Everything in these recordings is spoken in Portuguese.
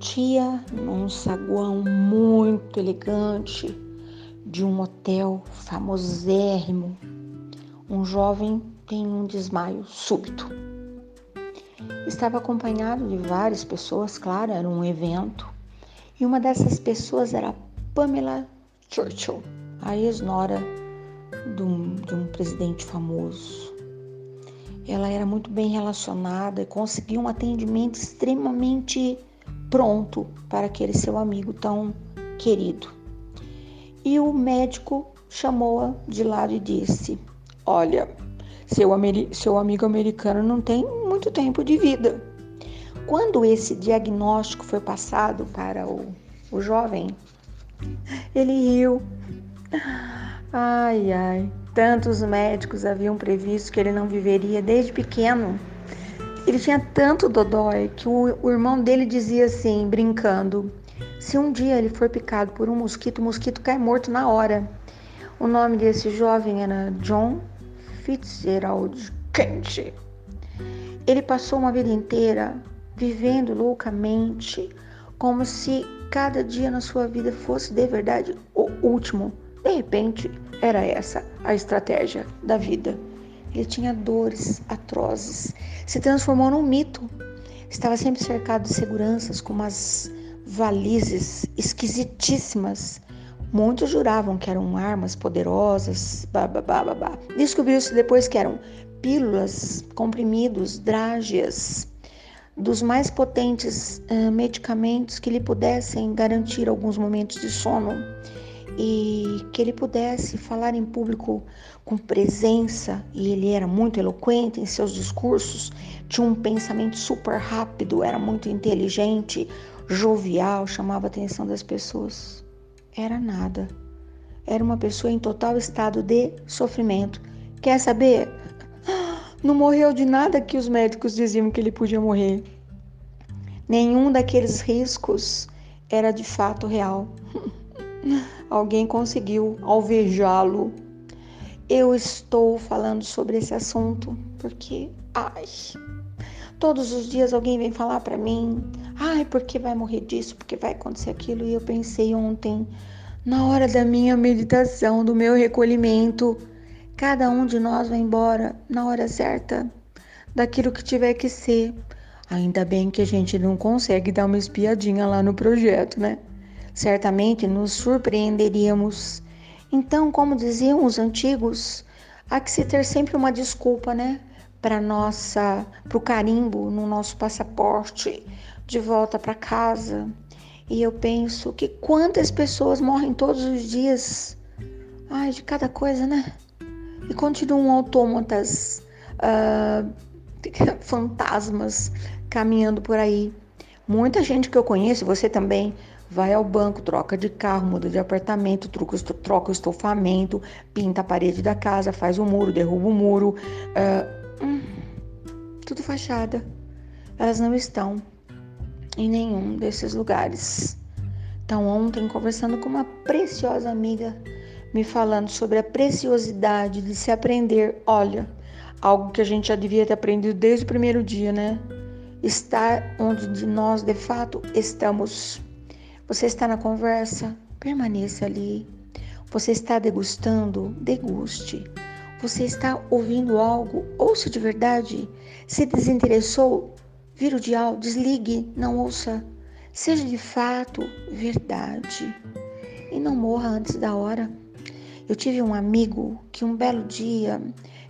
dia, num saguão muito elegante de um hotel famosérrimo, um jovem tem um desmaio súbito. Estava acompanhado de várias pessoas, claro, era um evento, e uma dessas pessoas era Pamela Churchill, a ex-nora de um, de um presidente famoso. Ela era muito bem relacionada e conseguiu um atendimento extremamente pronto para aquele seu amigo tão querido. E o médico chamou-a de lado e disse: Olha, seu, seu amigo americano não tem muito tempo de vida. Quando esse diagnóstico foi passado para o, o jovem, ele riu. Ai, ai, tantos médicos haviam previsto que ele não viveria desde pequeno. Ele tinha tanto dodói que o, o irmão dele dizia assim, brincando: se um dia ele for picado por um mosquito, o mosquito cai morto na hora. O nome desse jovem era John Fitzgerald Kent. Ele passou uma vida inteira vivendo loucamente, como se cada dia na sua vida fosse de verdade o último. De repente, era essa a estratégia da vida. Ele tinha dores atrozes, se transformou num mito. Estava sempre cercado de seguranças com umas valizes esquisitíssimas. Muitos juravam que eram armas poderosas, babá. Descobriu-se depois que eram pílulas, comprimidos, drágeas, dos mais potentes uh, medicamentos que lhe pudessem garantir alguns momentos de sono e que ele pudesse falar em público com presença, e ele era muito eloquente em seus discursos, tinha um pensamento super rápido, era muito inteligente, jovial, chamava a atenção das pessoas. Era nada. Era uma pessoa em total estado de sofrimento. Quer saber? Não morreu de nada que os médicos diziam que ele podia morrer. Nenhum daqueles riscos era de fato real. Alguém conseguiu alvejá-lo. Eu estou falando sobre esse assunto porque, ai, todos os dias alguém vem falar para mim, ai, porque vai morrer disso, porque vai acontecer aquilo. E eu pensei ontem, na hora da minha meditação, do meu recolhimento, cada um de nós vai embora na hora certa, daquilo que tiver que ser. Ainda bem que a gente não consegue dar uma espiadinha lá no projeto, né? Certamente nos surpreenderíamos. Então, como diziam os antigos, há que se ter sempre uma desculpa, né? Para nossa, para o carimbo no nosso passaporte de volta para casa. E eu penso que quantas pessoas morrem todos os dias, ai, de cada coisa, né? E continuam autômatas, uh, fantasmas caminhando por aí. Muita gente que eu conheço, você também, vai ao banco, troca de carro, muda de apartamento, troca, o estofamento, pinta a parede da casa, faz o muro, derruba o muro. Uh, hum, tudo fachada. Elas não estão em nenhum desses lugares. Então, ontem, conversando com uma preciosa amiga, me falando sobre a preciosidade de se aprender, olha, algo que a gente já devia ter aprendido desde o primeiro dia, né? Estar onde nós de fato estamos. Você está na conversa? Permaneça ali. Você está degustando? Deguste. Você está ouvindo algo? Ouça de verdade. Se desinteressou? Vira o dial, desligue, não ouça. Seja de fato verdade. E não morra antes da hora. Eu tive um amigo que um belo dia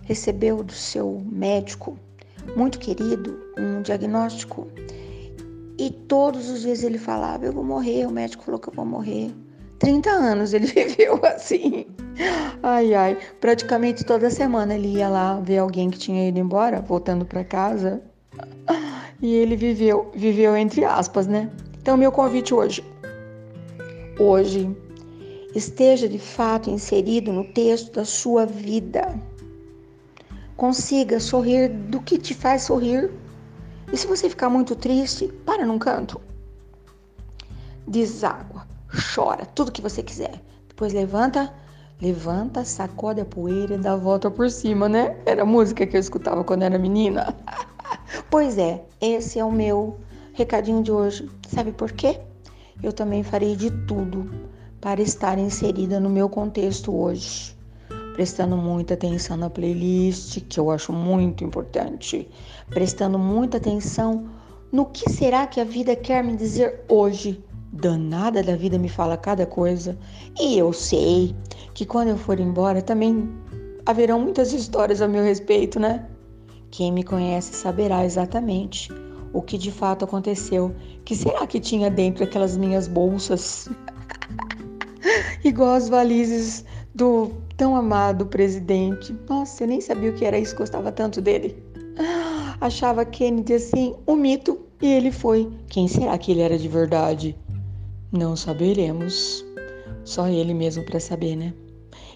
recebeu do seu médico, muito querido, um diagnóstico e todos os dias ele falava: Eu vou morrer. O médico falou que eu vou morrer. 30 anos ele viveu assim. Ai, ai. Praticamente toda semana ele ia lá ver alguém que tinha ido embora, voltando para casa. E ele viveu, viveu entre aspas, né? Então, meu convite hoje. Hoje, esteja de fato inserido no texto da sua vida. Consiga sorrir do que te faz sorrir e se você ficar muito triste, para num canto. Deságua, chora, tudo que você quiser. Depois levanta, levanta, sacode a poeira e dá a volta por cima, né? Era a música que eu escutava quando era menina. pois é, esse é o meu Recadinho de hoje, sabe por quê? Eu também farei de tudo para estar inserida no meu contexto hoje, prestando muita atenção na playlist, que eu acho muito importante, prestando muita atenção no que será que a vida quer me dizer hoje. Danada da vida me fala cada coisa, e eu sei que quando eu for embora também haverão muitas histórias a meu respeito, né? Quem me conhece saberá exatamente o que de fato aconteceu. Que será que tinha dentro aquelas minhas bolsas? Igual as valizes do tão amado presidente. Nossa, eu nem sabia o que era isso, gostava tanto dele. Achava Kennedy assim, um mito, e ele foi. Quem será que ele era de verdade? Não saberemos. Só ele mesmo para saber, né?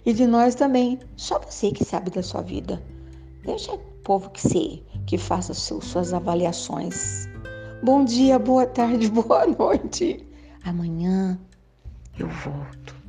E de nós também. Só você que sabe da sua vida. Deixa o povo que se que faça suas avaliações. Bom dia, boa tarde, boa noite. Amanhã eu volto.